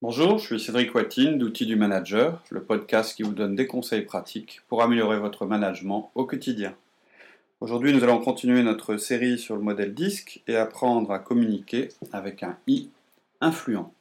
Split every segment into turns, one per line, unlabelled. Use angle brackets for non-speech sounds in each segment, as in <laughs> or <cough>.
Bonjour, je suis Cédric Watine d'Outils du Manager, le podcast qui vous donne des conseils pratiques pour améliorer votre management au quotidien. Aujourd'hui, nous allons continuer notre série sur le modèle DISC et apprendre à communiquer avec un I influent.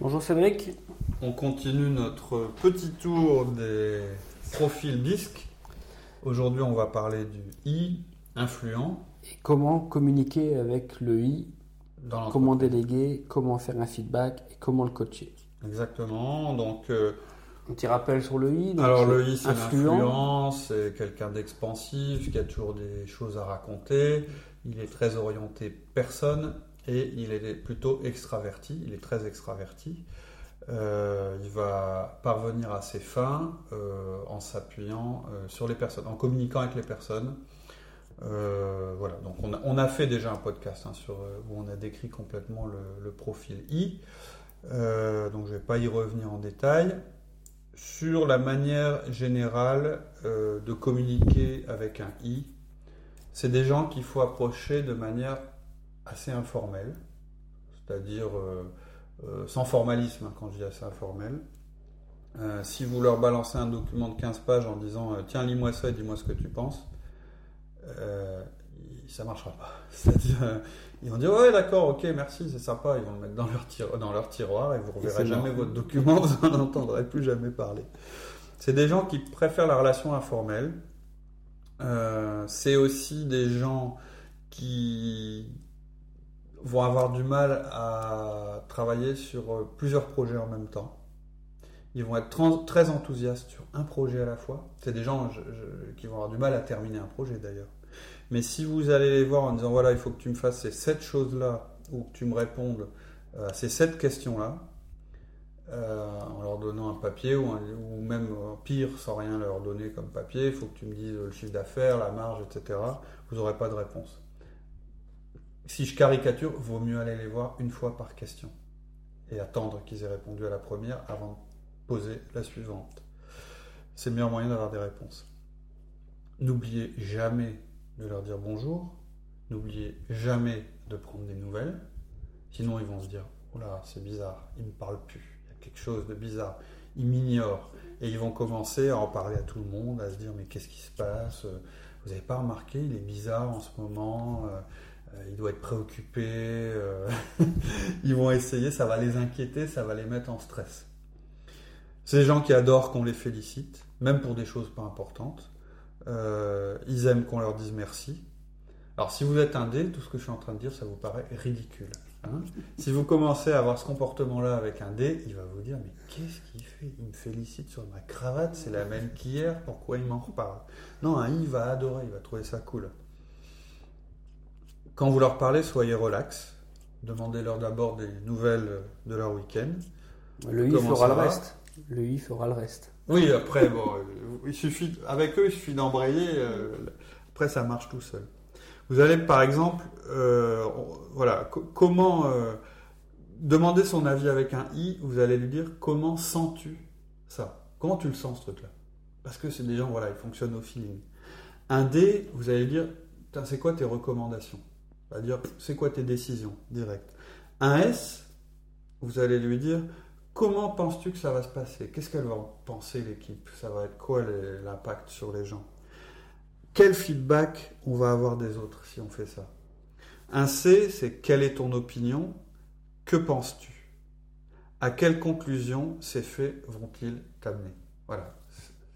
Bonjour
Cédric.
On continue notre petit tour des profils disques. Aujourd'hui, on va parler du I influent.
Et comment communiquer avec le I
Dans
Comment déléguer Comment faire un feedback Et comment le coacher
Exactement. Donc, euh,
Un petit rappel sur le I.
alors le I, c'est
influent.
l'influent, c'est quelqu'un d'expansif, qui a toujours des choses à raconter. Il est très orienté personne et il est plutôt extraverti. Il est très extraverti. Euh, il va parvenir à ses fins euh, en s'appuyant euh, sur les personnes, en communiquant avec les personnes. Voilà, donc on a, fait déjà un podcast hein, sur, où on a décrit complètement le, profil I. Donc je ne vais pas y revenir en détail. Sur la manière générale de communiquer avec un I, c'est des gens qu'il faut approcher de manière assez informelle, c'est-à-dire euh, euh, sans formalisme hein, quand je dis assez informel. Euh, si vous leur balancez un document de 15 pages en disant tiens lis-moi ça et dis-moi ce que tu penses, ça marchera pas. <laughs> C'est-à-dire euh, ils vont dire ouais d'accord ok merci c'est sympa ils vont le mettre dans leur, tiro- dans leur tiroir et vous reverrez jamais votre document <laughs> vous n'en entendrez plus jamais parler. C'est des gens qui préfèrent la relation informelle. Euh, c'est aussi des gens qui vont avoir du mal à travailler sur euh, plusieurs projets en même temps. Ils vont être très enthousiastes sur un projet à la fois. C'est des gens qui vont avoir du mal à terminer un projet d'ailleurs. Mais si vous allez les voir en disant voilà, il faut que tu me fasses ces sept choses-là, ou que tu me répondes à ces sept questions-là, euh, en leur donnant un papier ou, ou même euh, pire sans rien leur donner comme papier, il faut que tu me dises le chiffre d'affaires, la marge, etc. Vous n'aurez pas de réponse. Si je caricature, vaut mieux aller les voir une fois par question et attendre qu'ils aient répondu à la première avant de poser la suivante. C'est le meilleur moyen d'avoir des réponses. N'oubliez jamais de leur dire bonjour. N'oubliez jamais de prendre des nouvelles. Sinon, ils vont se dire Oh là, c'est bizarre, il me parle plus. Il y a quelque chose de bizarre. Ils m'ignorent. Et ils vont commencer à en parler à tout le monde, à se dire Mais qu'est-ce qui se passe? Vous n'avez pas remarqué Il est bizarre en ce moment. Euh, il doit être préoccupé. euh, <laughs> ils vont essayer, ça va les inquiéter, ça va les mettre en stress. Des gens qui adorent qu'on les félicite, même pour des choses pas importantes. Euh, ils aiment qu'on leur dise merci. Alors si vous êtes un dé, tout ce que je suis en train de dire, ça vous paraît ridicule. hein. si vous commencez à avoir ce comportement-là avec un dé, il va vous dire mais qu'est-ce qu'il fait? Il me félicite sur ma cravate, c'est la même qu'hier, pourquoi il m'en reparle? Non, un I va adorer, il va trouver ça cool. Quand vous leur parlez, soyez relax. Demandez-leur d'abord des nouvelles de leur week-end.
Le I fera le reste. Le I fera le reste.
Oui, après, bon, euh, il suffit, avec eux, il suffit d'embrayer. euh, après, ça marche tout seul. Vous allez, par exemple, euh, voilà, co- comment euh, demander son avis avec un i. Vous allez lui dire comment sens-tu ça? Comment tu le sens ce truc-là? Parce que c'est des gens, voilà, ils fonctionnent au feeling. Un d, vous allez lui dire, c'est quoi tes recommandations? On va dire, c'est quoi tes décisions direct. Un s, vous allez lui dire, Comment penses-tu que ça va se passer? Qu'est-ce qu'elle va en penser l'équipe? Ça va être quoi l'impact sur les gens? Quel feedback on va avoir des autres si on fait ça? Un C, c'est quelle est ton opinion? Que penses-tu? À quelle conclusion ces faits vont-ils t'amener? Voilà.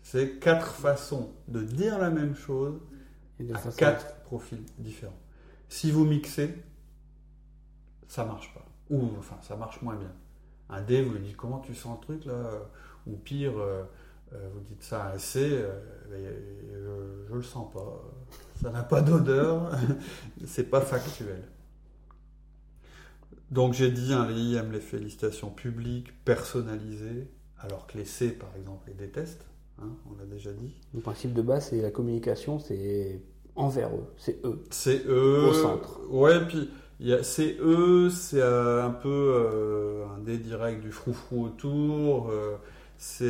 C'est quatre façons de dire la même chose
Et de
à quatre profils différents. Si vous mixez, ça marche pas. Ou enfin, ça marche moins bien. Un D, vous lui dites comment tu sens le truc là? Ou pire, euh, euh, vous dites ça à un C, euh, je, le sens pas. Ça n'a pas d'odeur, <laughs> c'est pas factuel. Donc j'ai dit, hein, les I les félicitations publiques, personnalisées, alors que les C, par exemple, les détestent. hein, on l'a déjà dit.
Le principe de base, c'est la communication, c'est envers eux, c'est eux.
C'est eux.
Au centre.
Ouais, puis Il y a CE, c'est euh, un peu euh, un dé direct du froufrou autour. euh, c'est,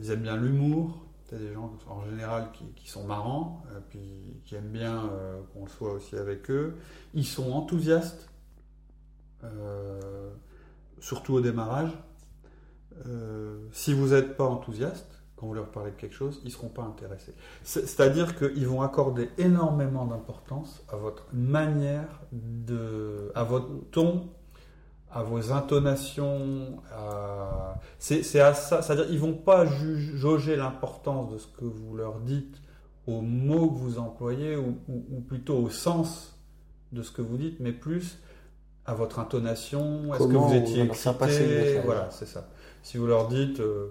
ils aiment bien l'humour. C'est des gens en général qui, qui sont marrants, puis qui aiment bien qu'on le soit aussi avec eux. Ils sont enthousiastes, surtout au démarrage. Si vous n'êtes pas enthousiaste, quand vous leur parlez de quelque chose, ils ne seront pas intéressés. C'est- C'est-à-dire qu'ils vont accorder énormément d'importance à votre manière de, à votre ton, à vos intonations. à- C'est à ça. C'est-à-dire ils vont pas jauger l'importance de ce que vous leur dites aux mots que vous employez ou, ou- ou plutôt au sens de ce que vous dites, mais plus à votre intonation. Est-ce que vous étiez excité. Voilà, c'est ça. Si vous leur dites, euh,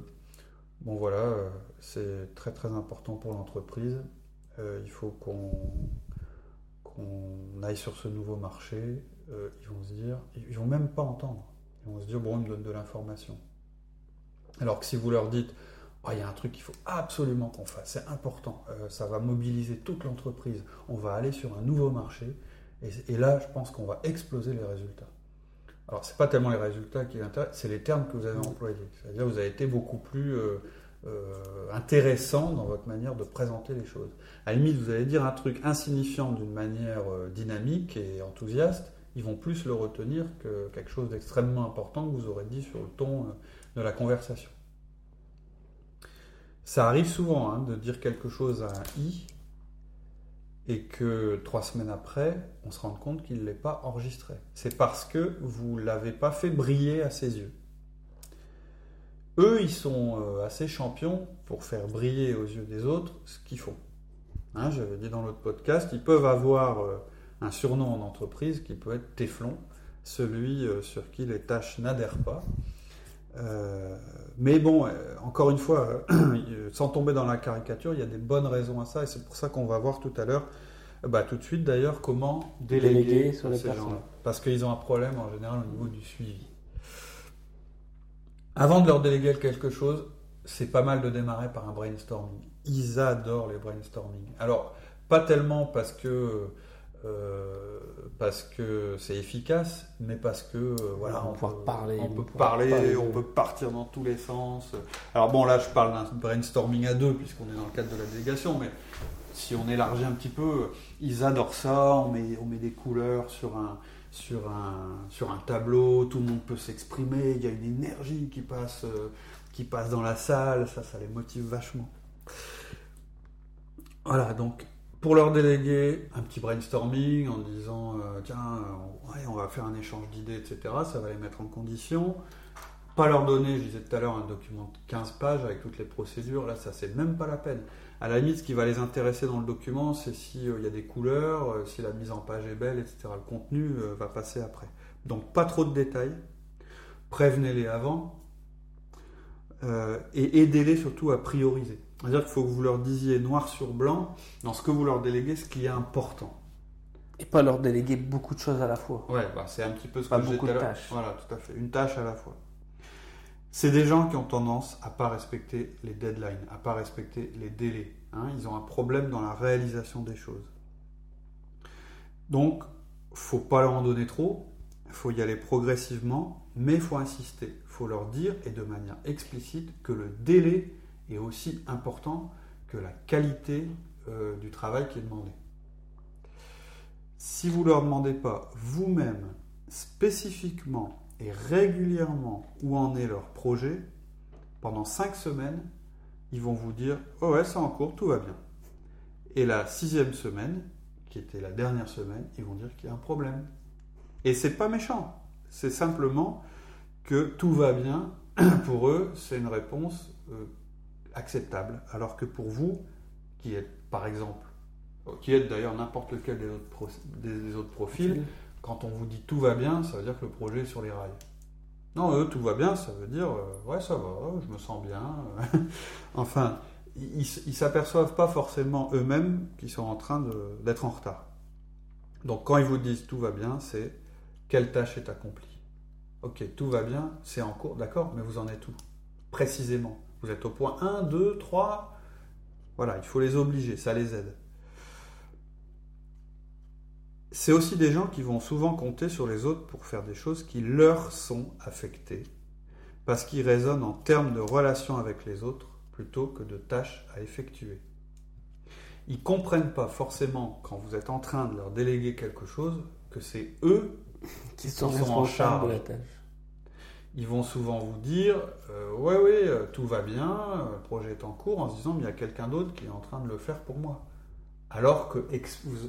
bon voilà, euh, c'est très très important pour l'entreprise, euh, il faut qu'on aille sur ce nouveau marché, euh, ils vont se dire, ils vont même pas entendre, ils vont se dire, bon, ils me donnent de l'information. Alors que si vous leur dites, Oh, il y a un truc qu'il faut absolument qu'on fasse, c'est important, ça va mobiliser toute l'entreprise, on va aller sur un nouveau marché, et là, je pense qu'on va exploser les résultats. Alors, c'est pas tellement les résultats qui intéressent, c'est les termes que vous avez employés. C'est-à-dire, vous avez été beaucoup plus euh, euh, intéressant dans votre manière de présenter les choses. À la limite, vous allez dire un truc insignifiant d'une manière euh, dynamique et enthousiaste, ils vont plus le retenir que quelque chose d'extrêmement important que vous aurez dit sur le ton de la conversation. Ça arrive souvent hein, de dire quelque chose à un i et que trois semaines après, on se rende compte qu'il ne l'est pas enregistré. C'est parce que vous ne l'avez pas fait briller à ses yeux. Eux, ils sont euh, assez champions pour faire briller aux yeux des autres ce qu'ils font. Hein, J'avais dit dans l'autre podcast, ils peuvent avoir euh, un surnom en entreprise qui peut être Téflon, celui euh, sur qui les tâches n'adhèrent pas. Euh, mais bon, euh, encore une fois, euh, <clears throat> sans tomber dans la caricature, il y a des bonnes raisons à ça, et c'est pour ça qu'on va voir tout à l'heure, bah, tout de suite d'ailleurs, comment déléguer,
Déléguer sur les
ces
personnes.
gens-là. Parce qu'ils ont un problème en général au niveau du suivi. Avant de leur déléguer quelque chose, c'est pas mal de démarrer par un brainstorming. Ils adorent les brainstorming. Alors, pas tellement parce que euh, parce que c'est efficace, mais parce que euh, voilà,
On
peut,
parler,
on peut parler, on peut partir dans tous les sens. Alors bon, là, je parle d'un brainstorming à deux puisqu'on est dans le cadre de la délégation, mais si on élargit un petit peu, ils adorent ça. On met, on met des couleurs sur un, sur un, sur un tableau, tout le monde peut s'exprimer. Il y a une énergie qui passe, euh, qui passe dans la salle. Ça, ça les motive vachement. Voilà, donc pour leur déléguer un petit brainstorming en disant euh, tiens, euh, on va faire un échange d'idées, etc. Ça va les mettre en condition. Pas leur donner, je disais tout à l'heure, un document de 15 pages avec toutes les procédures. Là, ça, c'est même pas la peine. À la limite, ce qui va les intéresser dans le document, c'est s'il y a des couleurs, euh, si la mise en page est belle, etc. Le contenu euh, va passer après. Donc, pas trop de détails. Prévenez-les avant. euh, et aidez-les surtout à prioriser. C'est-à-dire qu'il faut que vous leur disiez noir sur blanc, dans ce que vous leur déléguez, ce qui est important.
Et pas leur déléguer beaucoup de choses à la fois.
Ouais, bah, c'est un petit peu ce
Pas
que
beaucoup de tâches.
Voilà, tout à fait. Une tâche à la fois. C'est des gens qui ont tendance à pas respecter les deadlines, à pas respecter les délais. hein. Ils ont un problème dans la réalisation des choses. Donc, faut pas leur en donner trop. Il faut y aller progressivement, mais il faut insister. Il faut leur dire, et de manière explicite, que le délai est aussi important que la qualité euh, du travail qui est demandé. Si vous ne leur demandez pas vous-même, spécifiquement et régulièrement où en est leur projet, pendant cinq semaines, ils vont vous dire Oh ouais, c'est en cours, tout va bien. Et la sixième semaine, qui était la dernière semaine, ils vont dire qu'il y a un problème. Et c'est pas méchant, c'est simplement que tout va bien. <clears throat> Pour eux, c'est une réponse euh, acceptable. Alors que pour vous, qui êtes par exemple, qui êtes d'ailleurs n'importe lequel des autres, pro- des- des autres profils, quand on vous dit tout va bien, ça veut dire que le projet est sur les rails. Non, eux, tout va bien, ça veut dire euh, ouais, ça va, je me sens bien. <laughs> enfin, ils ils s'aperçoivent pas forcément eux-mêmes qu'ils sont en train d'être en retard. Donc, quand ils vous disent tout va bien, c'est quelle tâche est accomplie? Ok, tout va bien, c'est en cours, d'accord, mais vous en êtes où? Précisément. Vous êtes au point 1, 2, 3. Voilà, il faut les obliger, ça les aide. c'est aussi des gens qui vont souvent compter sur les autres pour faire des choses qui leur sont affectées, parce qu'ils raisonnent en termes de relations avec les autres plutôt que de tâches à effectuer. Ils comprennent pas forcément quand vous êtes en train de leur déléguer quelque chose que c'est eux <laughs>
Qui sont
sont en charge.
de la tâche.
Ils vont souvent vous dire euh, ouais ouais euh, tout va bien, euh, le projet est en cours en se disant mais il y a quelqu'un d'autre qui est en train de le faire pour moi. Alors que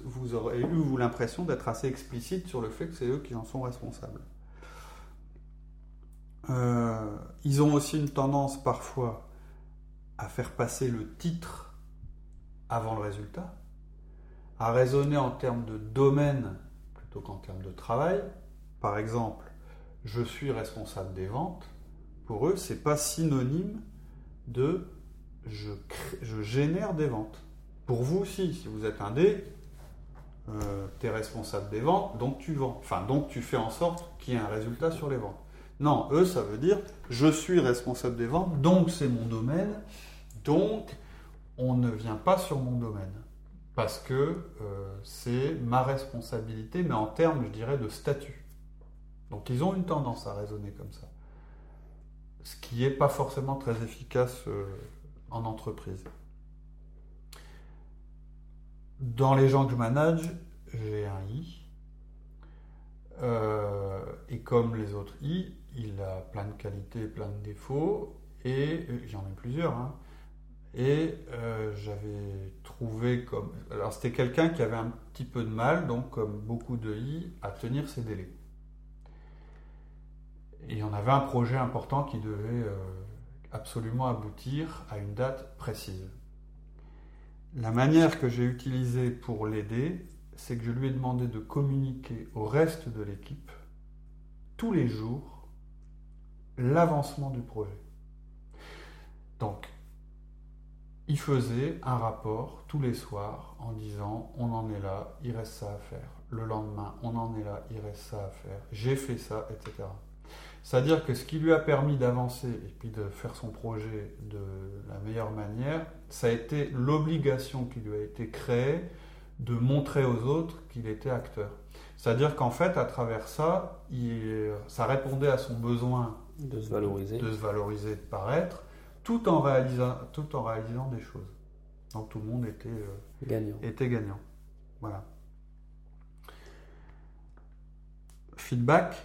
vous, aurez eu l'impression d'être assez explicite sur le fait que c'est eux qui en sont responsables. Euh, ils ont aussi une tendance parfois à faire passer le titre avant le résultat, à raisonner en termes de domaine plutôt qu'en termes de travail. Par exemple, je suis responsable des ventes. Pour eux, c'est pas synonyme de je, crée- je génère des ventes. Pour vous aussi, si vous êtes un D, tu es responsable des ventes, donc tu vends. Enfin, donc tu fais en sorte qu'il y ait un résultat sur les ventes. Non, eux, ça veut dire je suis responsable des ventes, donc c'est mon domaine, donc on ne vient pas sur mon domaine. Parce que euh, c'est ma responsabilité, mais en termes, je dirais, de statut. Donc ils ont une tendance à raisonner comme ça. Ce qui n'est pas forcément très efficace euh, en entreprise. Dans les gens que je manage, j'ai un I. Euh, et comme les autres I, il a plein de qualités, plein de défauts, et euh, j'en ai plusieurs. hein. Et j'avais trouvé comme. Alors c'était quelqu'un qui avait un petit peu de mal, donc comme beaucoup de I, à tenir ses délais. Et on avait un projet important qui devait euh, absolument aboutir à une date précise. La manière que j'ai utilisée pour l'aider, c'est que je lui ai demandé de communiquer au reste de l'équipe tous les jours l'avancement du projet. Donc, il faisait un rapport tous les soirs en disant on en est là, il reste ça à faire. Le lendemain, on en est là, il reste ça à faire. J'ai fait ça, etc. C'est-à-dire que ce qui lui a permis d'avancer et puis de faire son projet de la meilleure manière, ça a été l'obligation qui lui a été créée de montrer aux autres qu'il était acteur. C'est-à-dire qu'en fait, à travers ça, il- ça répondait à son besoin
De se valoriser.
de se valoriser, de paraître, tout en réalisant, tout en réalisant des choses. Donc tout le monde était, euh,
Gagnant.
était gagnant. Voilà. Feedback,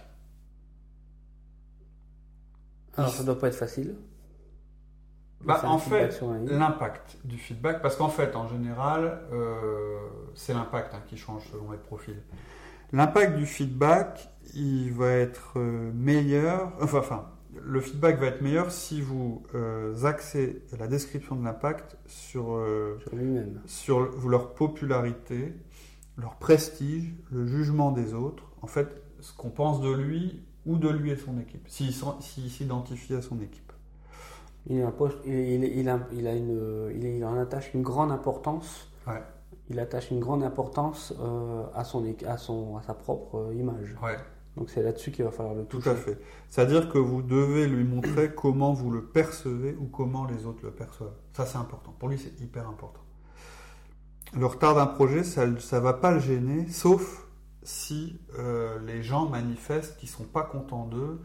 Alors, ça doit pas être facile.
Bah, en fait, l'impact du feedback, parce qu'en fait, en général, euh, c'est l'impact hein, qui change selon les profils. L'impact du feedback, il va être euh, meilleur, enfin, enfin, le feedback va être meilleur si vous euh, axez la description de l'impact sur, euh,
sur lui-même.
sur leur popularité, leur prestige, le jugement des autres, en fait, ce qu'on pense de lui ou de lui et son équipe, s'il s'identifie à son équipe.
Il, approche- il, il- il a, il a une, il, en attache une grande importance.
Ouais.
Il attache une grande importance euh, à, son, à, son, à sa propre euh, image.
Ouais.
Donc c'est là-dessus qu'il va falloir le
Tout
toucher.
à fait. C'est-à-dire que vous devez lui montrer <clears throat> comment vous le percevez ou comment les autres le perçoivent. Ça, c'est important. Pour lui, c'est hyper important. Le retard d'un projet, ça ne va pas le gêner, sauf si euh, les gens manifestent qu'ils sont pas contents d'eux,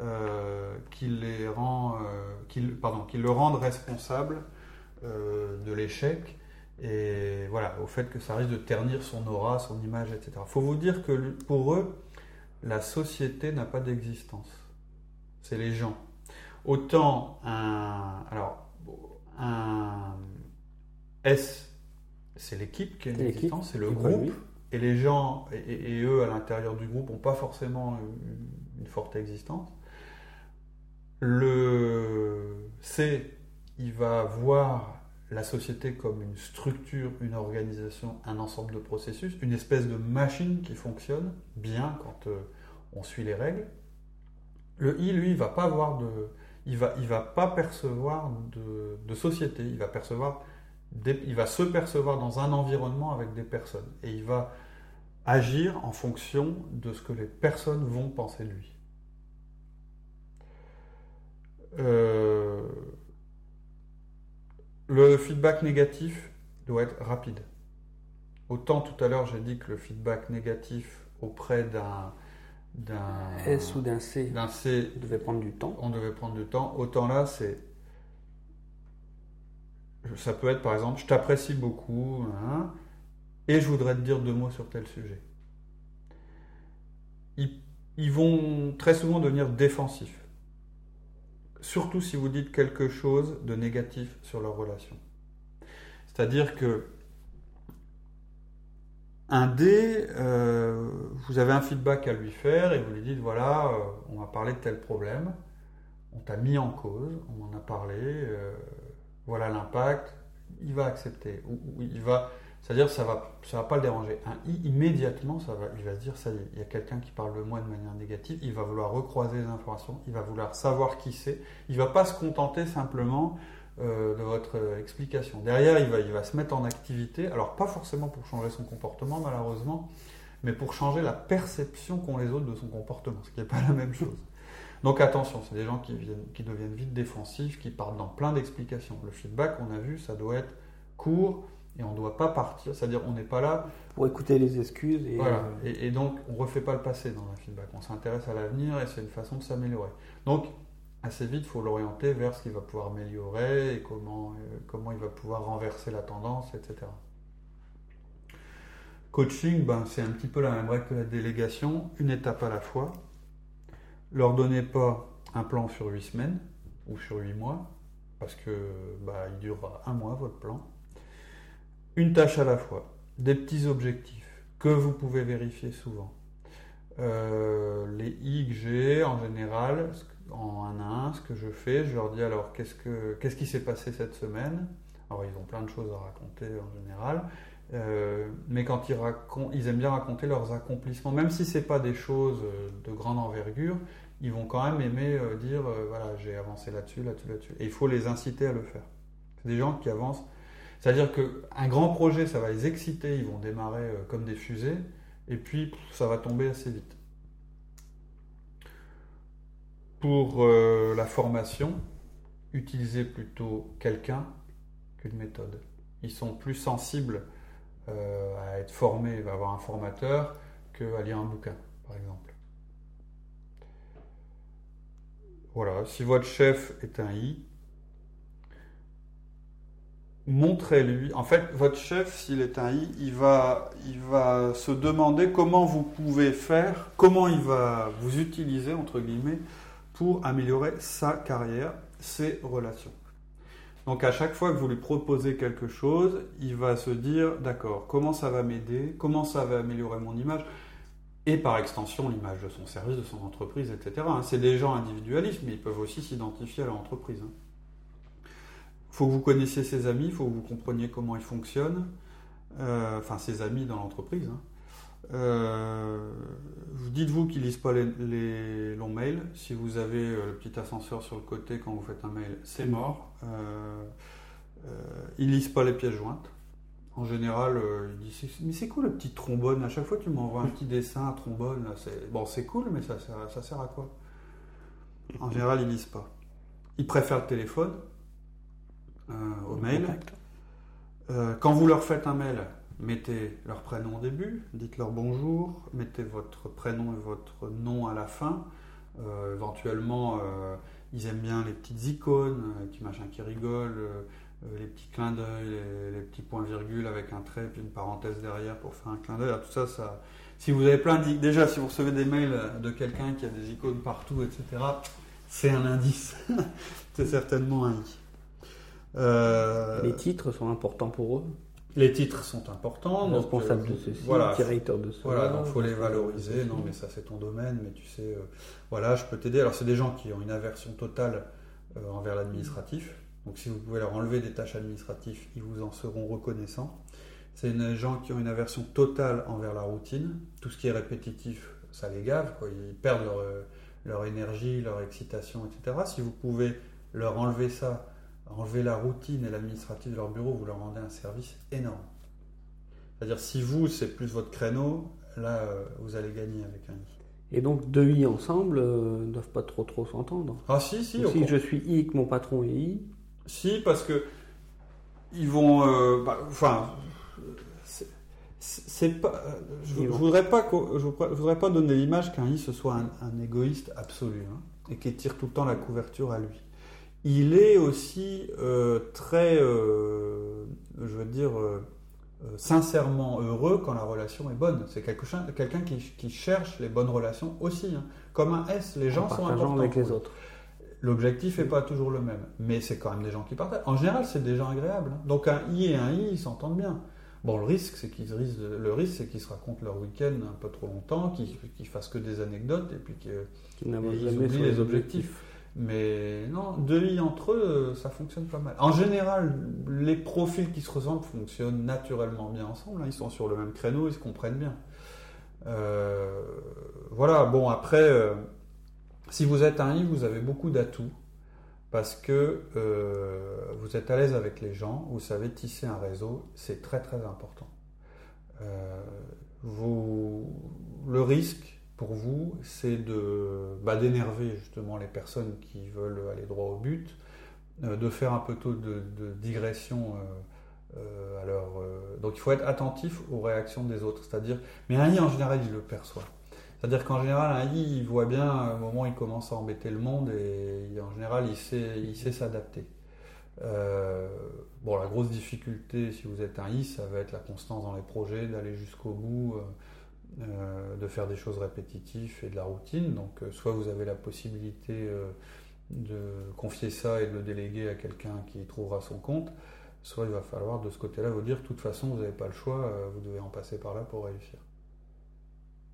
euh, qu'ils les rend, euh, qu'ils- pardon, qu'ils le rendent responsable de l'échec et voilà, au fait que ça risque de ternir son aura, son image, etc. Faut vous dire que pour eux, la société n'a pas d'existence. C'est les gens. Autant un. Alors, un S, c'est l'équipe qui a une existence, c'est le groupe. Et les gens, et, eux, à l'intérieur du groupe, n'ont pas forcément une, forte existence. Le C, il va voir la société comme une structure, une organisation, un ensemble de processus, une espèce de machine qui fonctionne bien quand euh, on suit les règles. Le I, lui, il va pas avoir de, il va, il va pas percevoir de, société. Il va percevoir, il va se percevoir dans un environnement avec des personnes et il va agir en fonction de ce que les personnes vont penser de lui. Euh, le feedback négatif doit être rapide. autant tout à l'heure j'ai dit que le feedback négatif auprès d'un d'un
S ou d'un C,
d'un C
devait prendre du temps.
on devait prendre du temps. Autant là, c'est. Ça peut être par exemple, je t'apprécie beaucoup, hein, et je voudrais te dire deux mots sur tel sujet. Ils, vont très souvent devenir défensifs. Surtout si vous dites quelque chose de négatif sur leur relation. C'est-à-dire que un D, euh, vous avez un feedback à lui faire et vous lui dites voilà, euh, on va parler de tel problème, on t'a mis en cause, on en a parlé, euh, voilà l'impact, il va accepter. Ou il va, c'est-à-dire ça va, ça va pas le déranger. Un I, immédiatement, ça va, il va se dire ça y est, il y a quelqu'un qui parle de moi de manière négative, il va vouloir recroiser les informations, il va vouloir savoir qui c'est, il va pas se contenter simplement euh, de votre euh, explication. Derrière, il va, il va se mettre en activité, alors pas forcément pour changer son comportement malheureusement, mais pour changer la perception qu'ont les autres de son comportement, ce qui n'est pas la même chose. Donc attention, c'est des gens qui, viennent, qui deviennent vite défensifs, qui partent dans plein d'explications. Le feedback, on a vu, ça doit être court et on ne doit pas partir, c'est-à-dire on n'est pas là
Pour écouter les excuses et,
voilà.
euh,
Et, et donc, on ne refait pas le passé dans un feedback. On s'intéresse à l'avenir et c'est une façon de s'améliorer. Donc, assez vite, il faut l'orienter vers ce qu'il va pouvoir améliorer et comment, euh, comment il va pouvoir renverser la tendance, etc. Coaching, ben, c'est un petit peu la même règle que la délégation, une étape à la fois. Leur donnez pas un plan sur 8 semaines ou sur 8 mois, parce que bah, il durera un mois votre plan. Une tâche à la fois, des petits objectifs que vous pouvez vérifier souvent. Euh, les I que j'ai en général, en un à un, ce que je fais, je leur dis alors qu'est-ce, que, qu'est-ce qui s'est passé cette semaine? Alors ils ont plein de choses à raconter en général, Euh, mais quand ils, racon- ils aiment bien raconter leurs accomplissements, même si c'est pas des choses euh, de grande envergure, ils vont quand même aimer dire voilà j'ai avancé là-dessus, là-dessus, là-dessus. Et il faut les inciter à le faire. C'est des gens qui avancent. C'est-à-dire qu'un grand projet, ça va les exciter, ils vont démarrer euh, comme des fusées, et puis ça va tomber assez vite. Pour euh, la formation, utilisez plutôt quelqu'un qu'une méthode. Ils sont plus sensibles euh, à être formés, à avoir un formateur, qu'à lire un bouquin, par exemple. Voilà, si votre chef est un I, montrez-lui. En fait, votre chef, s'il est un I, il va, se demander comment vous pouvez faire, comment il va vous utiliser, entre guillemets, pour améliorer sa carrière, ses relations. Donc à chaque fois que vous lui proposez quelque chose, il va se dire, d'accord, comment ça va m'aider, comment ça va améliorer mon image, et par extension l'image de son service, de son entreprise, etc. hein. C'est des gens individualistes, mais ils peuvent aussi s'identifier à leur entreprise. Il faut que vous connaissiez ses amis, il faut que vous compreniez comment ils fonctionnent, euh, enfin ses amis dans l'entreprise. hein. Euh, vous dites-vous qu'ils lisent pas les, les longs mails. Si vous avez euh, le petit ascenseur sur le côté quand vous faites un mail, c'est mort. Euh, ils lisent pas les pièces jointes. En général, ils disent mais c'est quoi le petit trombone? À chaque fois, tu m'envoies un petit dessin, un trombone. C'est bon, c'est cool, mais ça sert, à- ça sert à quoi? En général, ils lisent pas. Ils préfèrent le téléphone au mail. Euh, quand vous leur faites un mail, mettez leur prénom au début, dites-leur bonjour, mettez votre prénom et votre nom à la fin. Euh, éventuellement, euh, ils aiment bien les petites icônes, euh, les petits machins qui rigolent, euh, euh, les petits clins d'œil, les, les petits points-virgules avec un trait puis une parenthèse derrière pour faire un clin d'œil. Alors, Tout ça, ça. Si vous avez plein d'icônes, déjà, si vous recevez des mails de quelqu'un qui a des icônes partout, etc., c'est un indice. <laughs> c'est certainement un i. Euh,
Les titres sont importants pour eux.
les titres sont importants. donc,
Responsable
euh,
de ceci,
voilà,
directeur de cela.
voilà, donc faut les valoriser. Non, mais ça c'est ton domaine, mais tu sais, euh, voilà, je peux t'aider. Alors c'est des gens qui ont une aversion totale euh, envers l'administratif. Donc si vous pouvez leur enlever des tâches administratives, ils vous en seront reconnaissants. C'est des gens qui ont une aversion totale envers la routine. Tout ce qui est répétitif, ça les gave. Quoi. Ils perdent leur, leur énergie, leur excitation, etc. Si vous pouvez leur enlever ça, enlever la routine et l'administratif de leur bureau, vous leur rendez un service énorme. C'est-à-dire si vous, c'est plus votre créneau, là, euh, vous allez gagner avec un i.
Et donc deux I ensemble euh, ne doivent pas trop trop s'entendre.
Ah si, si,
si je suis I, que mon patron est I,
si, parce que ils vont, euh, bah, enfin, c'est- pas, je,
vont.
voudrais pas, je voudrais- je voudrais pas donner l'image qu'un I ce soit un, un égoïste absolu hein, et qui tire tout le temps la couverture à lui. Il est aussi euh, très, euh, je veux dire, euh, sincèrement heureux quand la relation est bonne. C'est quelqu'un qui, qui cherche les bonnes relations aussi. hein. Comme un S, les gens
en
sont importants.
avec les autres.
L'objectif n'est pas toujours le même, mais c'est quand même des gens qui partagent. En général, c'est des gens agréables. hein. Donc un I et un I, ils s'entendent bien. Bon, le risque, c'est qu'ils le risque, c'est qu'ils se racontent leur week-end un peu trop longtemps, qu'ils qu'ils fassent que des anecdotes et puis que.
Qui n'avancent
Et ils
jamais
oublient les objectifs. Mais non, deux I entre eux, euh, ça fonctionne pas mal. En général, les profils qui se ressemblent fonctionnent naturellement bien ensemble. hein. Ils sont sur le même créneau, ils se comprennent bien. Euh, voilà, bon, après, euh, si vous êtes un I, vous avez beaucoup d'atouts parce que vous êtes à l'aise avec les gens, vous savez tisser un réseau, c'est très très important. Vous, le risque pour vous, c'est de bah, d'énerver justement les personnes qui veulent aller droit au but, euh, de faire un peu tôt de, digression. euh, euh, alors, euh, donc il faut être attentif aux réactions des autres, c'est-à-dire, mais un I en général il le perçoit. C'est-à-dire qu'en général, un I, il voit bien au moment où il commence à embêter le monde et en général, il sait, il sait s'adapter. Bon, la grosse difficulté, si vous êtes un I, ça va être la constance dans les projets, d'aller jusqu'au bout, euh, de faire des choses répétitives et de la routine. Donc, euh, soit vous avez la possibilité euh, de confier ça et de le déléguer à quelqu'un qui y trouvera son compte, soit il va falloir de ce côté-là vous dire, de toute façon, vous n'avez pas le choix, vous devez en passer par là pour réussir.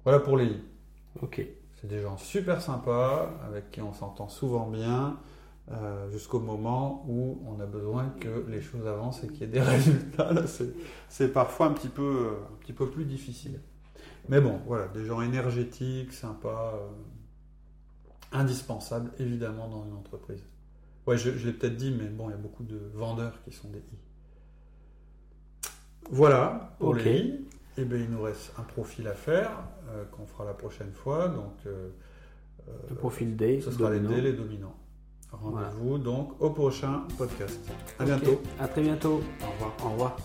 Voilà pour les I.
Ok.
C'est des gens super sympas, avec qui on s'entend souvent bien, euh, jusqu'au moment où on a besoin que les choses avancent et qu'il y ait des <laughs> résultats. C'est, parfois un petit, peu, un petit peu plus difficile. Mais bon, voilà, des gens énergétiques, sympas, euh, indispensables, évidemment, dans une entreprise. Ouais, je, je l'ai peut-être dit, mais bon, il y a beaucoup de vendeurs qui sont des I. Voilà, pour
Ok.
les I. Eh bien, il nous reste un profil à faire, euh, qu'on fera la prochaine fois. Donc, euh,
Le profil D.
ce sera les. D, les dominants. Rendez-vous donc au prochain podcast. À bientôt.
À très bientôt.
Au revoir.
Au revoir.